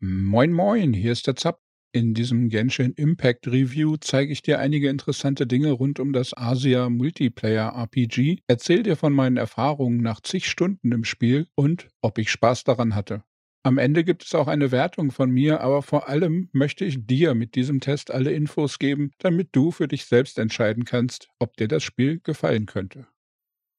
Moin moin, hier ist der Zapp. In diesem Genshin Impact Review zeige ich dir einige interessante Dinge rund um das Asia Multiplayer RPG, erzähl dir von meinen Erfahrungen nach zig Stunden im Spiel und ob ich Spaß daran hatte. Am Ende gibt es auch eine Wertung von mir, aber vor allem möchte ich dir mit diesem Test alle Infos geben, damit du für dich selbst entscheiden kannst, ob dir das Spiel gefallen könnte.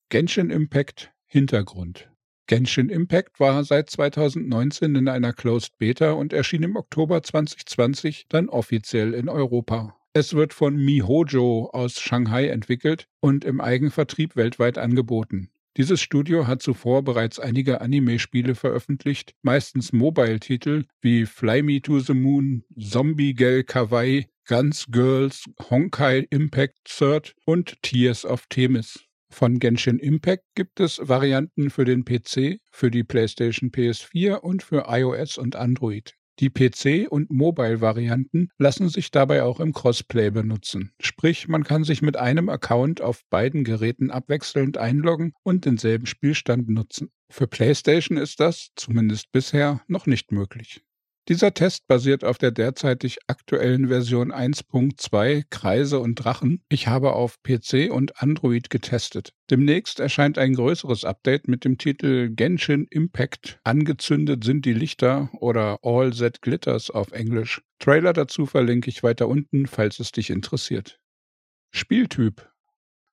Genshin Impact Hintergrund Genshin Impact war seit 2019 in einer Closed Beta und erschien im Oktober 2020 dann offiziell in Europa. Es wird von MiHoJo aus Shanghai entwickelt und im Eigenvertrieb weltweit angeboten. Dieses Studio hat zuvor bereits einige Anime-Spiele veröffentlicht, meistens Mobile-Titel wie Fly Me to the Moon, Zombie Gel Kawaii, Guns Girls, Honkai Impact Third und Tears of Themis. Von Genshin Impact gibt es Varianten für den PC, für die PlayStation PS4 und für iOS und Android. Die PC- und Mobile-Varianten lassen sich dabei auch im Crossplay benutzen. Sprich, man kann sich mit einem Account auf beiden Geräten abwechselnd einloggen und denselben Spielstand nutzen. Für PlayStation ist das, zumindest bisher, noch nicht möglich. Dieser Test basiert auf der derzeitig aktuellen Version 1.2 Kreise und Drachen. Ich habe auf PC und Android getestet. Demnächst erscheint ein größeres Update mit dem Titel Genshin Impact. Angezündet sind die Lichter oder All That Glitters auf Englisch. Trailer dazu verlinke ich weiter unten, falls es dich interessiert. Spieltyp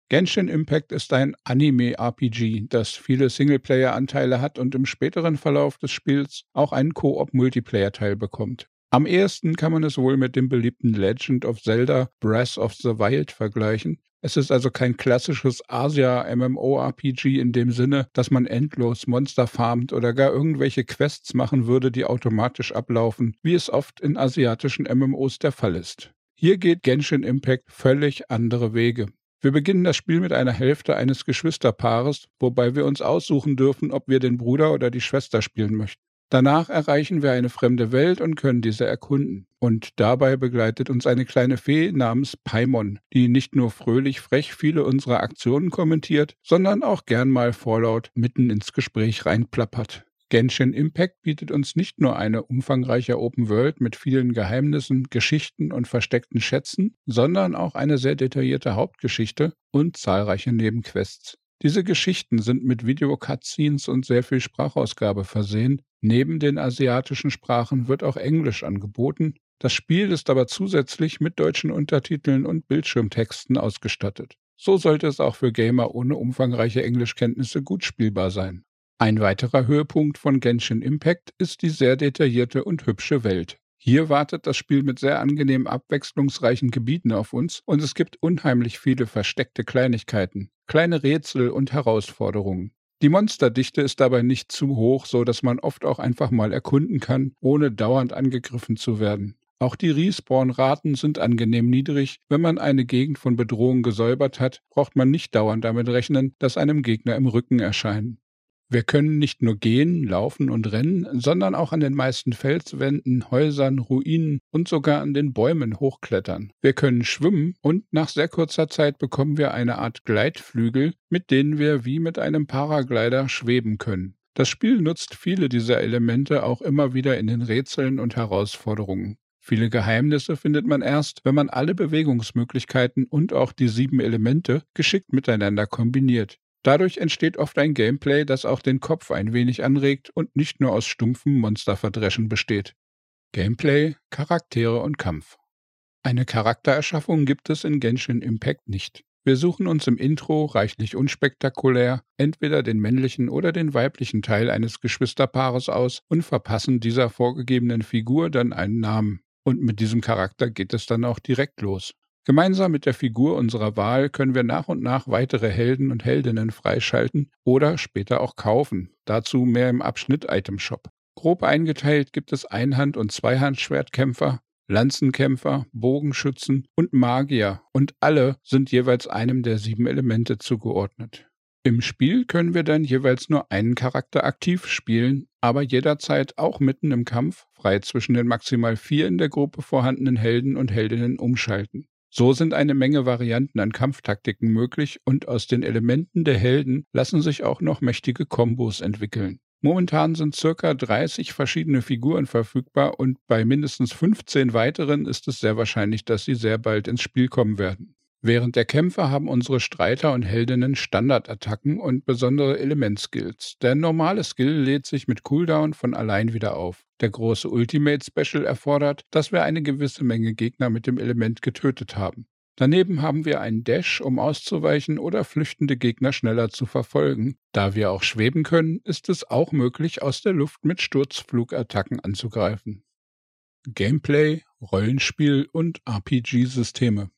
Genshin Impact ist ein Anime-RPG, das viele Singleplayer-Anteile hat und im späteren Verlauf des Spiels auch einen Koop-Multiplayer-Teil bekommt. Am ehesten kann man es wohl mit dem beliebten Legend of Zelda Breath of the Wild vergleichen. Es ist also kein klassisches Asia-MMORPG in dem Sinne, dass man endlos Monster farmt oder gar irgendwelche Quests machen würde, die automatisch ablaufen, wie es oft in asiatischen MMOs der Fall ist. Hier geht Genshin Impact völlig andere Wege. Wir beginnen das Spiel mit einer Hälfte eines Geschwisterpaares, wobei wir uns aussuchen dürfen, ob wir den Bruder oder die Schwester spielen möchten. Danach erreichen wir eine fremde Welt und können diese erkunden. Und dabei begleitet uns eine kleine Fee namens Paimon, die nicht nur fröhlich frech viele unserer Aktionen kommentiert, sondern auch gern mal vorlaut mitten ins Gespräch reinplappert. Genshin Impact bietet uns nicht nur eine umfangreiche Open World mit vielen Geheimnissen, Geschichten und versteckten Schätzen, sondern auch eine sehr detaillierte Hauptgeschichte und zahlreiche Nebenquests. Diese Geschichten sind mit Video-Cutscenes und sehr viel Sprachausgabe versehen. Neben den asiatischen Sprachen wird auch Englisch angeboten. Das Spiel ist aber zusätzlich mit deutschen Untertiteln und Bildschirmtexten ausgestattet. So sollte es auch für Gamer ohne umfangreiche Englischkenntnisse gut spielbar sein. Ein weiterer Höhepunkt von Genshin Impact ist die sehr detaillierte und hübsche Welt. Hier wartet das Spiel mit sehr angenehm abwechslungsreichen Gebieten auf uns und es gibt unheimlich viele versteckte Kleinigkeiten, kleine Rätsel und Herausforderungen. Die Monsterdichte ist dabei nicht zu hoch, so dass man oft auch einfach mal erkunden kann, ohne dauernd angegriffen zu werden. Auch die Respawn-Raten sind angenehm niedrig. Wenn man eine Gegend von Bedrohung gesäubert hat, braucht man nicht dauernd damit rechnen, dass einem Gegner im Rücken erscheinen. Wir können nicht nur gehen, laufen und rennen, sondern auch an den meisten Felswänden, Häusern, Ruinen und sogar an den Bäumen hochklettern. Wir können schwimmen und nach sehr kurzer Zeit bekommen wir eine Art Gleitflügel, mit denen wir wie mit einem Paraglider schweben können. Das Spiel nutzt viele dieser Elemente auch immer wieder in den Rätseln und Herausforderungen. Viele Geheimnisse findet man erst, wenn man alle Bewegungsmöglichkeiten und auch die sieben Elemente geschickt miteinander kombiniert. Dadurch entsteht oft ein Gameplay, das auch den Kopf ein wenig anregt und nicht nur aus stumpfem Monsterverdreschen besteht. Gameplay, Charaktere und Kampf. Eine Charaktererschaffung gibt es in Genshin Impact nicht. Wir suchen uns im Intro reichlich unspektakulär entweder den männlichen oder den weiblichen Teil eines Geschwisterpaares aus und verpassen dieser vorgegebenen Figur dann einen Namen. Und mit diesem Charakter geht es dann auch direkt los. Gemeinsam mit der Figur unserer Wahl können wir nach und nach weitere Helden und Heldinnen freischalten oder später auch kaufen. Dazu mehr im Abschnitt Item Shop. Grob eingeteilt gibt es Einhand- und Zweihandschwertkämpfer, Lanzenkämpfer, Bogenschützen und Magier und alle sind jeweils einem der sieben Elemente zugeordnet. Im Spiel können wir dann jeweils nur einen Charakter aktiv spielen, aber jederzeit auch mitten im Kampf frei zwischen den maximal vier in der Gruppe vorhandenen Helden und Heldinnen umschalten. So sind eine Menge Varianten an Kampftaktiken möglich und aus den Elementen der Helden lassen sich auch noch mächtige Kombos entwickeln. Momentan sind circa 30 verschiedene Figuren verfügbar und bei mindestens 15 weiteren ist es sehr wahrscheinlich, dass sie sehr bald ins Spiel kommen werden. Während der Kämpfe haben unsere Streiter und Heldinnen Standardattacken und besondere Elementskills. Der normale Skill lädt sich mit Cooldown von allein wieder auf. Der große Ultimate Special erfordert, dass wir eine gewisse Menge Gegner mit dem Element getötet haben. Daneben haben wir einen Dash, um auszuweichen oder flüchtende Gegner schneller zu verfolgen. Da wir auch schweben können, ist es auch möglich, aus der Luft mit Sturzflugattacken anzugreifen. Gameplay, Rollenspiel und RPG-Systeme.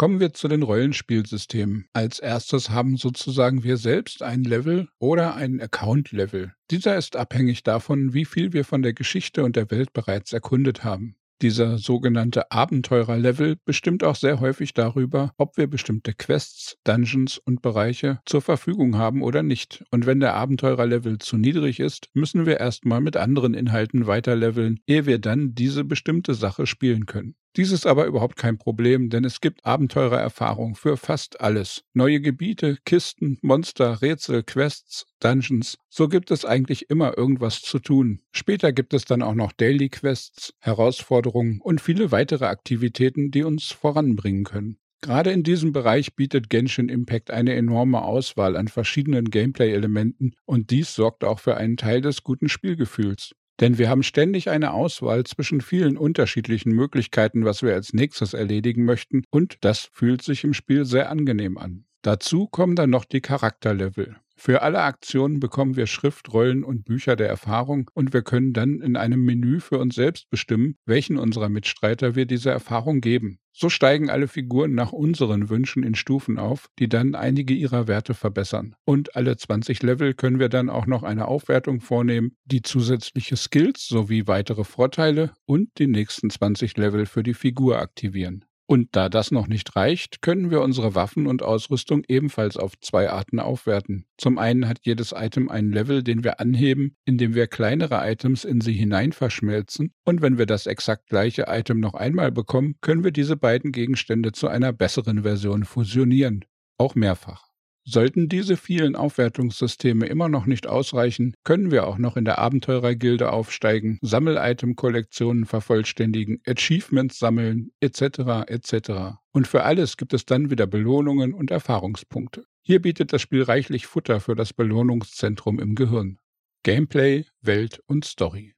Kommen wir zu den Rollenspielsystemen. Als erstes haben sozusagen wir selbst ein Level oder ein Account-Level. Dieser ist abhängig davon, wie viel wir von der Geschichte und der Welt bereits erkundet haben. Dieser sogenannte Abenteurerlevel bestimmt auch sehr häufig darüber, ob wir bestimmte Quests, Dungeons und Bereiche zur Verfügung haben oder nicht. Und wenn der Abenteurerlevel zu niedrig ist, müssen wir erstmal mit anderen Inhalten weiterleveln, ehe wir dann diese bestimmte Sache spielen können. Dies ist aber überhaupt kein Problem, denn es gibt Abenteurererfahrung für fast alles. Neue Gebiete, Kisten, Monster, Rätsel, Quests, Dungeons. So gibt es eigentlich immer irgendwas zu tun. Später gibt es dann auch noch Daily Quests, Herausforderungen und viele weitere Aktivitäten, die uns voranbringen können. Gerade in diesem Bereich bietet Genshin Impact eine enorme Auswahl an verschiedenen Gameplay-Elementen und dies sorgt auch für einen Teil des guten Spielgefühls. Denn wir haben ständig eine Auswahl zwischen vielen unterschiedlichen Möglichkeiten, was wir als nächstes erledigen möchten, und das fühlt sich im Spiel sehr angenehm an. Dazu kommen dann noch die Charakterlevel. Für alle Aktionen bekommen wir Schriftrollen und Bücher der Erfahrung und wir können dann in einem Menü für uns selbst bestimmen, welchen unserer Mitstreiter wir diese Erfahrung geben. So steigen alle Figuren nach unseren Wünschen in Stufen auf, die dann einige ihrer Werte verbessern. Und alle 20 Level können wir dann auch noch eine Aufwertung vornehmen, die zusätzliche Skills sowie weitere Vorteile und die nächsten 20 Level für die Figur aktivieren. Und da das noch nicht reicht, können wir unsere Waffen und Ausrüstung ebenfalls auf zwei Arten aufwerten. Zum einen hat jedes Item einen Level, den wir anheben, indem wir kleinere Items in sie hinein verschmelzen. Und wenn wir das exakt gleiche Item noch einmal bekommen, können wir diese beiden Gegenstände zu einer besseren Version fusionieren. Auch mehrfach. Sollten diese vielen Aufwertungssysteme immer noch nicht ausreichen, können wir auch noch in der Abenteurergilde aufsteigen, Sammel-Item-Kollektionen vervollständigen, Achievements sammeln, etc. etc. Und für alles gibt es dann wieder Belohnungen und Erfahrungspunkte. Hier bietet das Spiel reichlich Futter für das Belohnungszentrum im Gehirn. Gameplay, Welt und Story.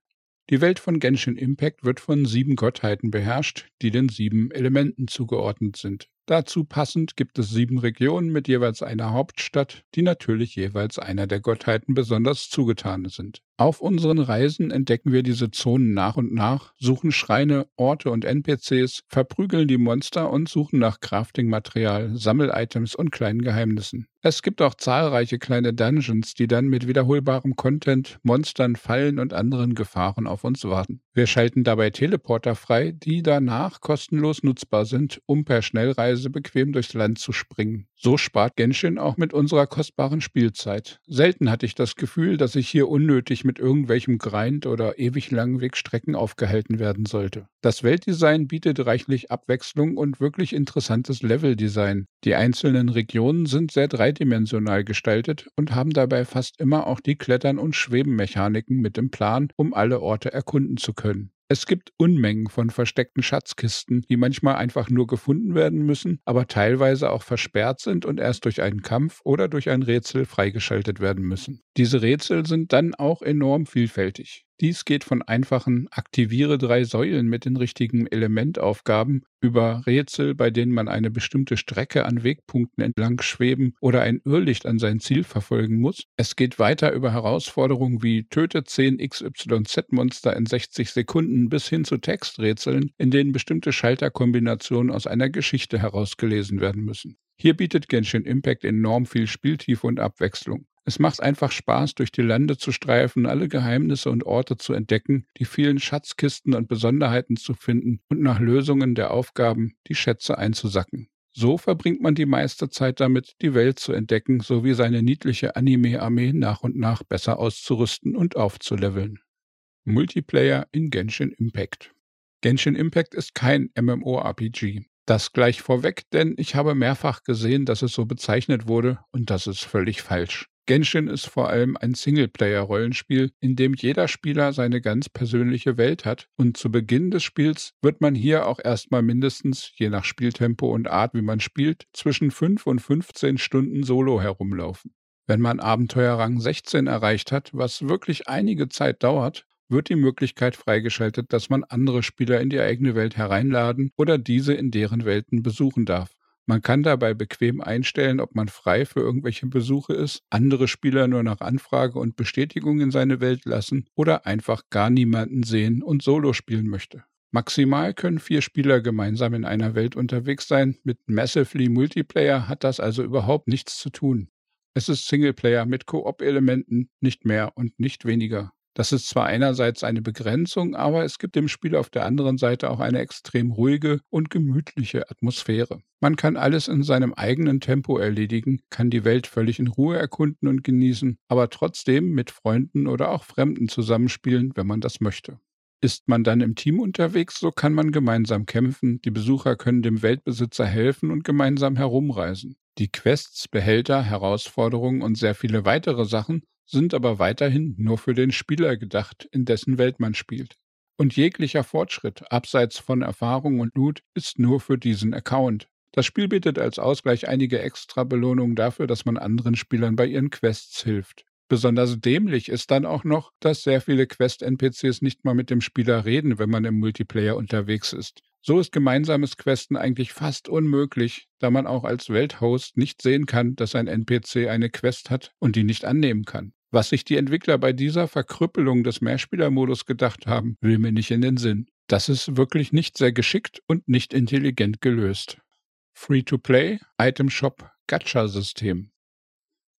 Die Welt von Genshin Impact wird von sieben Gottheiten beherrscht, die den sieben Elementen zugeordnet sind. Dazu passend gibt es sieben Regionen mit jeweils einer Hauptstadt, die natürlich jeweils einer der Gottheiten besonders zugetan sind. Auf unseren Reisen entdecken wir diese Zonen nach und nach, suchen Schreine, Orte und NPCs, verprügeln die Monster und suchen nach Crafting-Material, Sammelitems und kleinen Geheimnissen. Es gibt auch zahlreiche kleine Dungeons, die dann mit wiederholbarem Content, Monstern, Fallen und anderen Gefahren auf uns warten. Wir schalten dabei Teleporter frei, die danach kostenlos nutzbar sind, um per Schnellreise bequem durchs Land zu springen. So spart Genshin auch mit unserer kostbaren Spielzeit. Selten hatte ich das Gefühl, dass ich hier unnötig mit irgendwelchem Grind oder ewig langen Wegstrecken aufgehalten werden sollte. Das Weltdesign bietet reichlich Abwechslung und wirklich interessantes Leveldesign. Die einzelnen Regionen sind sehr dreidimensional gestaltet und haben dabei fast immer auch die Klettern- und Schwebenmechaniken mit im Plan, um alle Orte erkunden zu können. Es gibt Unmengen von versteckten Schatzkisten, die manchmal einfach nur gefunden werden müssen, aber teilweise auch versperrt sind und erst durch einen Kampf oder durch ein Rätsel freigeschaltet werden müssen. Diese Rätsel sind dann auch enorm vielfältig. Dies geht von einfachen Aktiviere drei Säulen mit den richtigen Elementaufgaben über Rätsel, bei denen man eine bestimmte Strecke an Wegpunkten entlang schweben oder ein Irrlicht an sein Ziel verfolgen muss. Es geht weiter über Herausforderungen wie Töte 10 XYZ-Monster in 60 Sekunden bis hin zu Texträtseln, in denen bestimmte Schalterkombinationen aus einer Geschichte herausgelesen werden müssen. Hier bietet Genshin Impact enorm viel Spieltiefe und Abwechslung. Es macht einfach Spaß, durch die Lande zu streifen, alle Geheimnisse und Orte zu entdecken, die vielen Schatzkisten und Besonderheiten zu finden und nach Lösungen der Aufgaben die Schätze einzusacken. So verbringt man die meiste Zeit damit, die Welt zu entdecken sowie seine niedliche Anime-Armee nach und nach besser auszurüsten und aufzuleveln. Multiplayer in Genshin Impact Genshin Impact ist kein MMORPG. Das gleich vorweg, denn ich habe mehrfach gesehen, dass es so bezeichnet wurde und das ist völlig falsch. Genshin ist vor allem ein Singleplayer-Rollenspiel, in dem jeder Spieler seine ganz persönliche Welt hat und zu Beginn des Spiels wird man hier auch erstmal mindestens, je nach Spieltempo und Art, wie man spielt, zwischen 5 und 15 Stunden solo herumlaufen. Wenn man Abenteuerrang 16 erreicht hat, was wirklich einige Zeit dauert, wird die Möglichkeit freigeschaltet, dass man andere Spieler in die eigene Welt hereinladen oder diese in deren Welten besuchen darf. Man kann dabei bequem einstellen, ob man frei für irgendwelche Besuche ist, andere Spieler nur nach Anfrage und Bestätigung in seine Welt lassen oder einfach gar niemanden sehen und Solo spielen möchte. Maximal können vier Spieler gemeinsam in einer Welt unterwegs sein. Mit Massively Multiplayer hat das also überhaupt nichts zu tun. Es ist Singleplayer mit Koop-Elementen, nicht mehr und nicht weniger. Das ist zwar einerseits eine Begrenzung, aber es gibt dem Spiel auf der anderen Seite auch eine extrem ruhige und gemütliche Atmosphäre. Man kann alles in seinem eigenen Tempo erledigen, kann die Welt völlig in Ruhe erkunden und genießen, aber trotzdem mit Freunden oder auch Fremden zusammenspielen, wenn man das möchte. Ist man dann im Team unterwegs, so kann man gemeinsam kämpfen, die Besucher können dem Weltbesitzer helfen und gemeinsam herumreisen. Die Quests, Behälter, Herausforderungen und sehr viele weitere Sachen sind aber weiterhin nur für den Spieler gedacht, in dessen Welt man spielt. Und jeglicher Fortschritt, abseits von Erfahrung und Loot, ist nur für diesen Account. Das Spiel bietet als Ausgleich einige extra Belohnungen dafür, dass man anderen Spielern bei ihren Quests hilft. Besonders dämlich ist dann auch noch, dass sehr viele Quest-NPCs nicht mal mit dem Spieler reden, wenn man im Multiplayer unterwegs ist. So ist gemeinsames Questen eigentlich fast unmöglich, da man auch als Welthost nicht sehen kann, dass ein NPC eine Quest hat und die nicht annehmen kann. Was sich die Entwickler bei dieser Verkrüppelung des Mehrspielermodus gedacht haben, will mir nicht in den Sinn. Das ist wirklich nicht sehr geschickt und nicht intelligent gelöst. Free-to-Play, Item Shop, Gacha-System.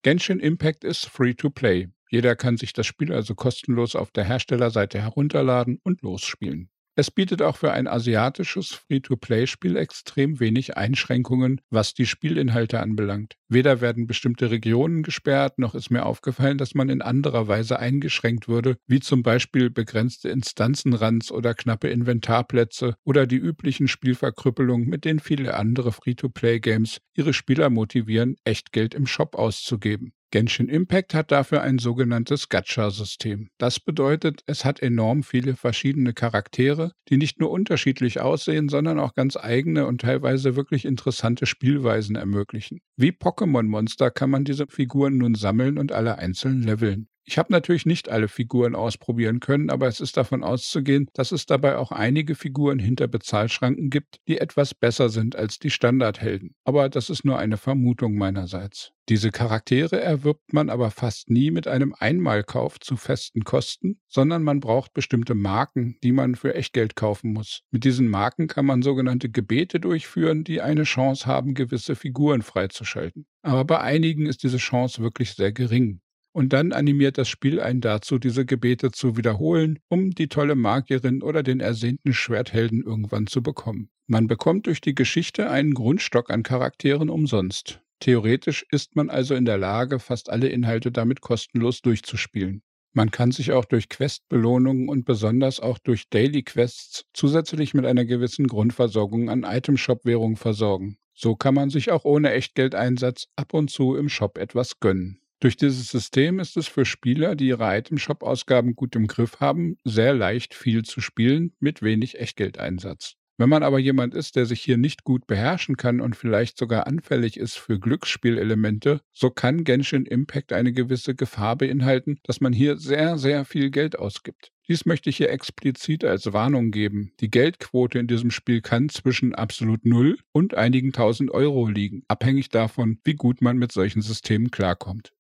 Genshin Impact ist Free-to-Play. Jeder kann sich das Spiel also kostenlos auf der Herstellerseite herunterladen und losspielen. Es bietet auch für ein asiatisches Free-to-Play-Spiel extrem wenig Einschränkungen, was die Spielinhalte anbelangt. Weder werden bestimmte Regionen gesperrt, noch ist mir aufgefallen, dass man in anderer Weise eingeschränkt würde, wie zum Beispiel begrenzte Instanzenrands oder knappe Inventarplätze oder die üblichen Spielverkrüppelungen, mit denen viele andere Free-to-Play-Games ihre Spieler motivieren, Echtgeld im Shop auszugeben. Genshin Impact hat dafür ein sogenanntes Gacha-System. Das bedeutet, es hat enorm viele verschiedene Charaktere, die nicht nur unterschiedlich aussehen, sondern auch ganz eigene und teilweise wirklich interessante Spielweisen ermöglichen. Wie Pokémon-Monster kann man diese Figuren nun sammeln und alle einzeln leveln. Ich habe natürlich nicht alle Figuren ausprobieren können, aber es ist davon auszugehen, dass es dabei auch einige Figuren hinter Bezahlschranken gibt, die etwas besser sind als die Standardhelden. Aber das ist nur eine Vermutung meinerseits. Diese Charaktere erwirbt man aber fast nie mit einem Einmalkauf zu festen Kosten, sondern man braucht bestimmte Marken, die man für Echtgeld kaufen muss. Mit diesen Marken kann man sogenannte Gebete durchführen, die eine Chance haben, gewisse Figuren freizuschalten. Aber bei einigen ist diese Chance wirklich sehr gering. Und dann animiert das Spiel einen dazu, diese Gebete zu wiederholen, um die tolle Magierin oder den ersehnten Schwerthelden irgendwann zu bekommen. Man bekommt durch die Geschichte einen Grundstock an Charakteren umsonst. Theoretisch ist man also in der Lage, fast alle Inhalte damit kostenlos durchzuspielen. Man kann sich auch durch Questbelohnungen und besonders auch durch Daily Quests zusätzlich mit einer gewissen Grundversorgung an Itemshop-Währung versorgen. So kann man sich auch ohne Echtgeldeinsatz ab und zu im Shop etwas gönnen. Durch dieses System ist es für Spieler, die ihre Item-Shop-Ausgaben gut im Griff haben, sehr leicht viel zu spielen mit wenig Echtgeldeinsatz. Wenn man aber jemand ist, der sich hier nicht gut beherrschen kann und vielleicht sogar anfällig ist für Glücksspielelemente, so kann Genshin Impact eine gewisse Gefahr beinhalten, dass man hier sehr, sehr viel Geld ausgibt. Dies möchte ich hier explizit als Warnung geben. Die Geldquote in diesem Spiel kann zwischen absolut null und einigen tausend Euro liegen, abhängig davon, wie gut man mit solchen Systemen klarkommt.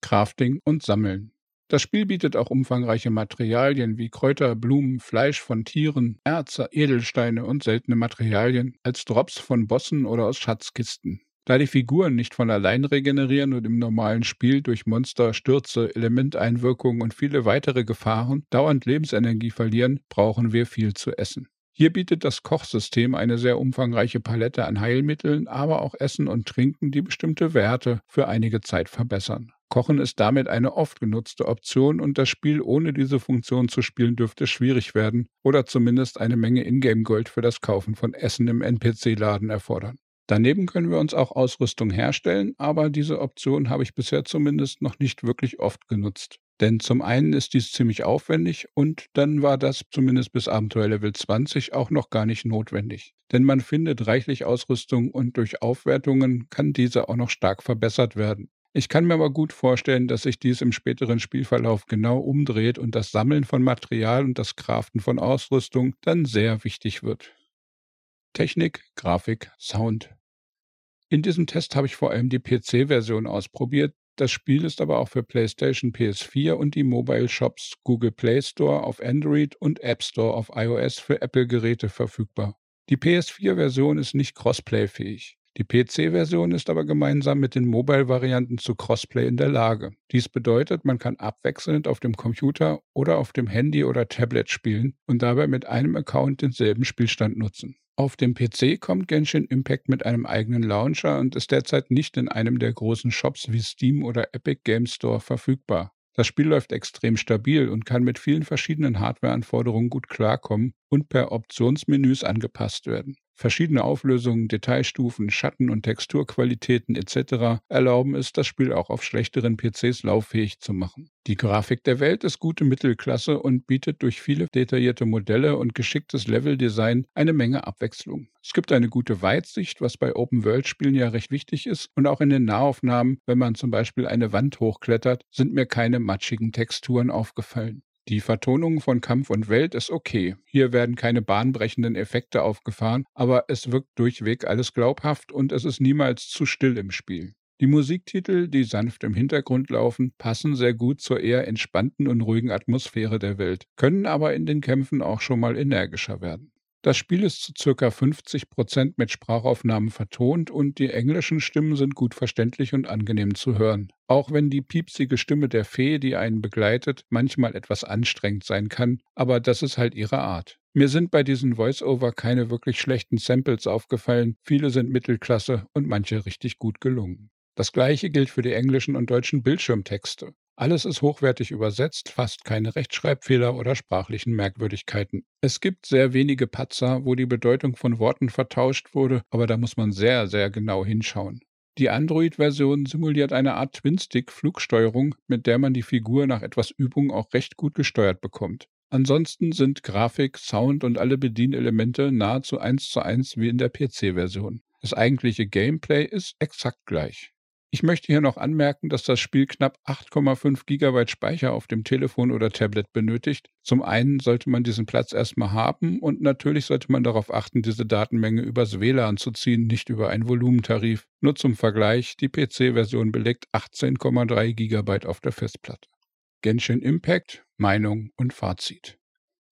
Crafting und Sammeln. Das Spiel bietet auch umfangreiche Materialien wie Kräuter, Blumen, Fleisch von Tieren, Erze, Edelsteine und seltene Materialien als Drops von Bossen oder aus Schatzkisten. Da die Figuren nicht von allein regenerieren und im normalen Spiel durch Monster, Stürze, Elementeinwirkungen und viele weitere Gefahren dauernd Lebensenergie verlieren, brauchen wir viel zu essen. Hier bietet das Kochsystem eine sehr umfangreiche Palette an Heilmitteln, aber auch Essen und Trinken, die bestimmte Werte für einige Zeit verbessern. Kochen ist damit eine oft genutzte Option und das Spiel ohne diese Funktion zu spielen dürfte schwierig werden oder zumindest eine Menge Ingame-Gold für das Kaufen von Essen im NPC-Laden erfordern. Daneben können wir uns auch Ausrüstung herstellen, aber diese Option habe ich bisher zumindest noch nicht wirklich oft genutzt. Denn zum einen ist dies ziemlich aufwendig und dann war das zumindest bis Abenteuerlevel 20 auch noch gar nicht notwendig. Denn man findet reichlich Ausrüstung und durch Aufwertungen kann diese auch noch stark verbessert werden. Ich kann mir aber gut vorstellen, dass sich dies im späteren Spielverlauf genau umdreht und das Sammeln von Material und das Craften von Ausrüstung dann sehr wichtig wird. Technik, Grafik, Sound. In diesem Test habe ich vor allem die PC-Version ausprobiert. Das Spiel ist aber auch für PlayStation, PS4 und die Mobile Shops Google Play Store auf Android und App Store auf iOS für Apple-Geräte verfügbar. Die PS4-Version ist nicht Crossplay-fähig. Die PC-Version ist aber gemeinsam mit den Mobile-Varianten zu Crossplay in der Lage. Dies bedeutet, man kann abwechselnd auf dem Computer oder auf dem Handy oder Tablet spielen und dabei mit einem Account denselben Spielstand nutzen. Auf dem PC kommt Genshin Impact mit einem eigenen Launcher und ist derzeit nicht in einem der großen Shops wie Steam oder Epic Game Store verfügbar. Das Spiel läuft extrem stabil und kann mit vielen verschiedenen Hardwareanforderungen gut klarkommen und per Optionsmenüs angepasst werden. Verschiedene Auflösungen, Detailstufen, Schatten- und Texturqualitäten etc. erlauben es, das Spiel auch auf schlechteren PCs lauffähig zu machen. Die Grafik der Welt ist gute Mittelklasse und bietet durch viele detaillierte Modelle und geschicktes Leveldesign eine Menge Abwechslung. Es gibt eine gute Weitsicht, was bei Open-World-Spielen ja recht wichtig ist, und auch in den Nahaufnahmen, wenn man zum Beispiel eine Wand hochklettert, sind mir keine matschigen Texturen aufgefallen. Die Vertonung von Kampf und Welt ist okay. Hier werden keine bahnbrechenden Effekte aufgefahren, aber es wirkt durchweg alles glaubhaft und es ist niemals zu still im Spiel. Die Musiktitel, die sanft im Hintergrund laufen, passen sehr gut zur eher entspannten und ruhigen Atmosphäre der Welt, können aber in den Kämpfen auch schon mal energischer werden. Das Spiel ist zu ca. 50 Prozent mit Sprachaufnahmen vertont und die englischen Stimmen sind gut verständlich und angenehm zu hören. Auch wenn die piepsige Stimme der Fee, die einen begleitet, manchmal etwas anstrengend sein kann, aber das ist halt ihre Art. Mir sind bei diesen Voice-Over keine wirklich schlechten Samples aufgefallen, viele sind Mittelklasse und manche richtig gut gelungen. Das gleiche gilt für die englischen und deutschen Bildschirmtexte. Alles ist hochwertig übersetzt, fast keine Rechtschreibfehler oder sprachlichen Merkwürdigkeiten. Es gibt sehr wenige Patzer, wo die Bedeutung von Worten vertauscht wurde, aber da muss man sehr, sehr genau hinschauen. Die Android-Version simuliert eine Art Twin-Stick-Flugsteuerung, mit der man die Figur nach etwas Übung auch recht gut gesteuert bekommt. Ansonsten sind Grafik, Sound und alle Bedienelemente nahezu eins zu eins wie in der PC-Version. Das eigentliche Gameplay ist exakt gleich. Ich möchte hier noch anmerken, dass das Spiel knapp 8,5 GB Speicher auf dem Telefon oder Tablet benötigt. Zum einen sollte man diesen Platz erstmal haben und natürlich sollte man darauf achten, diese Datenmenge übers WLAN zu ziehen, nicht über einen Volumentarif. Nur zum Vergleich, die PC-Version belegt 18,3 GB auf der Festplatte. Genshin Impact, Meinung und Fazit.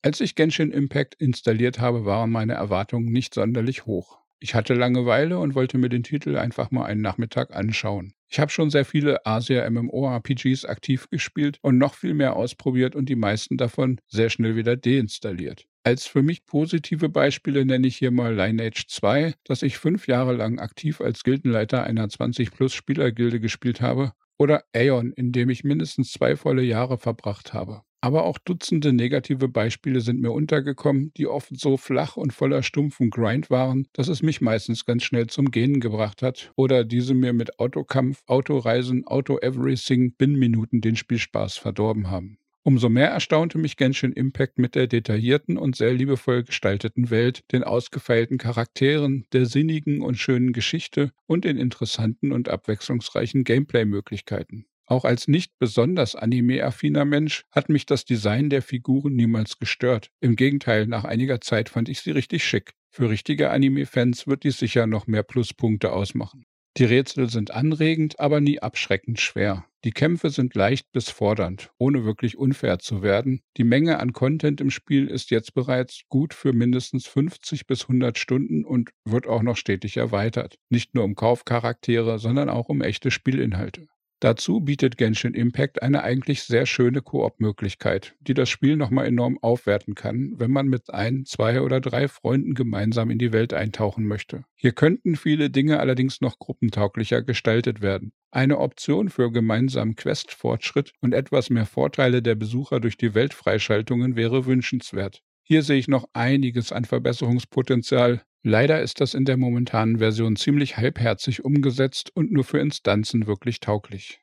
Als ich Genshin Impact installiert habe, waren meine Erwartungen nicht sonderlich hoch. Ich hatte Langeweile und wollte mir den Titel einfach mal einen Nachmittag anschauen. Ich habe schon sehr viele Asia-MMORPGs aktiv gespielt und noch viel mehr ausprobiert und die meisten davon sehr schnell wieder deinstalliert. Als für mich positive Beispiele nenne ich hier mal Lineage 2, das ich fünf Jahre lang aktiv als Gildenleiter einer 20-plus-Spielergilde gespielt habe, oder Aeon, in dem ich mindestens zwei volle Jahre verbracht habe. Aber auch Dutzende negative Beispiele sind mir untergekommen, die oft so flach und voller stumpfen Grind waren, dass es mich meistens ganz schnell zum Gehen gebracht hat oder diese mir mit Autokampf, Autoreisen, Auto-Everything binnen Minuten den Spielspaß verdorben haben. Umso mehr erstaunte mich Genshin Impact mit der detaillierten und sehr liebevoll gestalteten Welt, den ausgefeilten Charakteren, der sinnigen und schönen Geschichte und den interessanten und abwechslungsreichen Gameplay-Möglichkeiten. Auch als nicht besonders anime-affiner Mensch hat mich das Design der Figuren niemals gestört. Im Gegenteil, nach einiger Zeit fand ich sie richtig schick. Für richtige Anime-Fans wird dies sicher noch mehr Pluspunkte ausmachen. Die Rätsel sind anregend, aber nie abschreckend schwer. Die Kämpfe sind leicht bis fordernd, ohne wirklich unfair zu werden. Die Menge an Content im Spiel ist jetzt bereits gut für mindestens 50 bis 100 Stunden und wird auch noch stetig erweitert. Nicht nur um Kaufcharaktere, sondern auch um echte Spielinhalte. Dazu bietet Genshin Impact eine eigentlich sehr schöne Koop-Möglichkeit, die das Spiel nochmal enorm aufwerten kann, wenn man mit ein, zwei oder drei Freunden gemeinsam in die Welt eintauchen möchte. Hier könnten viele Dinge allerdings noch gruppentauglicher gestaltet werden. Eine Option für gemeinsamen Quest-Fortschritt und etwas mehr Vorteile der Besucher durch die Weltfreischaltungen wäre wünschenswert. Hier sehe ich noch einiges an Verbesserungspotenzial, Leider ist das in der momentanen Version ziemlich halbherzig umgesetzt und nur für Instanzen wirklich tauglich.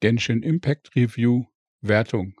Genshin Impact Review Wertung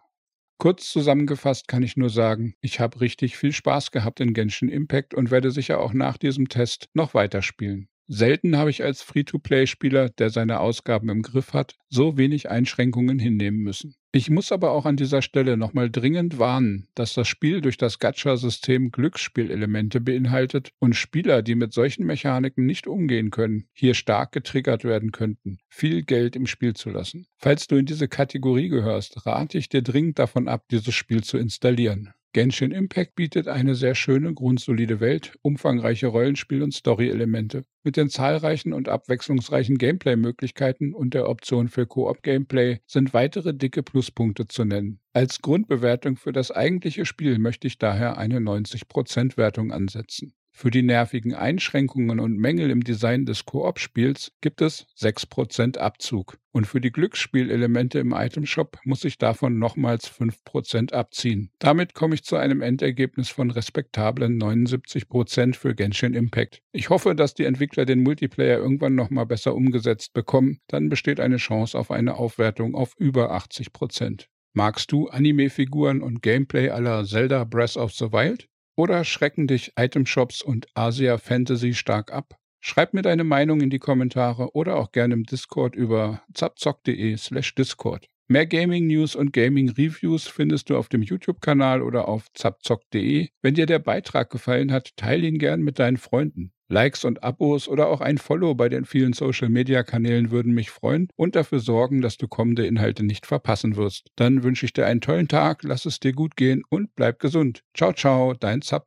Kurz zusammengefasst kann ich nur sagen, ich habe richtig viel Spaß gehabt in Genshin Impact und werde sicher auch nach diesem Test noch weiterspielen. Selten habe ich als Free-to-Play-Spieler, der seine Ausgaben im Griff hat, so wenig Einschränkungen hinnehmen müssen. Ich muss aber auch an dieser Stelle nochmal dringend warnen, dass das Spiel durch das Gacha-System Glücksspielelemente beinhaltet und Spieler, die mit solchen Mechaniken nicht umgehen können, hier stark getriggert werden könnten, viel Geld im Spiel zu lassen. Falls du in diese Kategorie gehörst, rate ich dir dringend davon ab, dieses Spiel zu installieren. Genshin Impact bietet eine sehr schöne, grundsolide Welt, umfangreiche Rollenspiel- und Story-Elemente. Mit den zahlreichen und abwechslungsreichen Gameplay-Möglichkeiten und der Option für Koop-Gameplay sind weitere dicke Pluspunkte zu nennen. Als Grundbewertung für das eigentliche Spiel möchte ich daher eine 90% Wertung ansetzen. Für die nervigen Einschränkungen und Mängel im Design des Koop-Spiels gibt es 6% Abzug. Und für die Glücksspielelemente im Itemshop muss ich davon nochmals 5% abziehen. Damit komme ich zu einem Endergebnis von respektablen 79% für Genshin Impact. Ich hoffe, dass die Entwickler den Multiplayer irgendwann nochmal besser umgesetzt bekommen. Dann besteht eine Chance auf eine Aufwertung auf über 80%. Magst du Anime-Figuren und Gameplay aller Zelda Breath of the Wild? Oder schrecken dich Itemshops und Asia Fantasy stark ab? Schreib mir deine Meinung in die Kommentare oder auch gerne im Discord über zapzock.de/slash Discord. Mehr Gaming News und Gaming Reviews findest du auf dem YouTube-Kanal oder auf zapzock.de. Wenn dir der Beitrag gefallen hat, teile ihn gern mit deinen Freunden. Likes und Abos oder auch ein Follow bei den vielen Social-Media-Kanälen würden mich freuen und dafür sorgen, dass du kommende Inhalte nicht verpassen wirst. Dann wünsche ich dir einen tollen Tag, lass es dir gut gehen und bleib gesund. Ciao, ciao, dein Zap.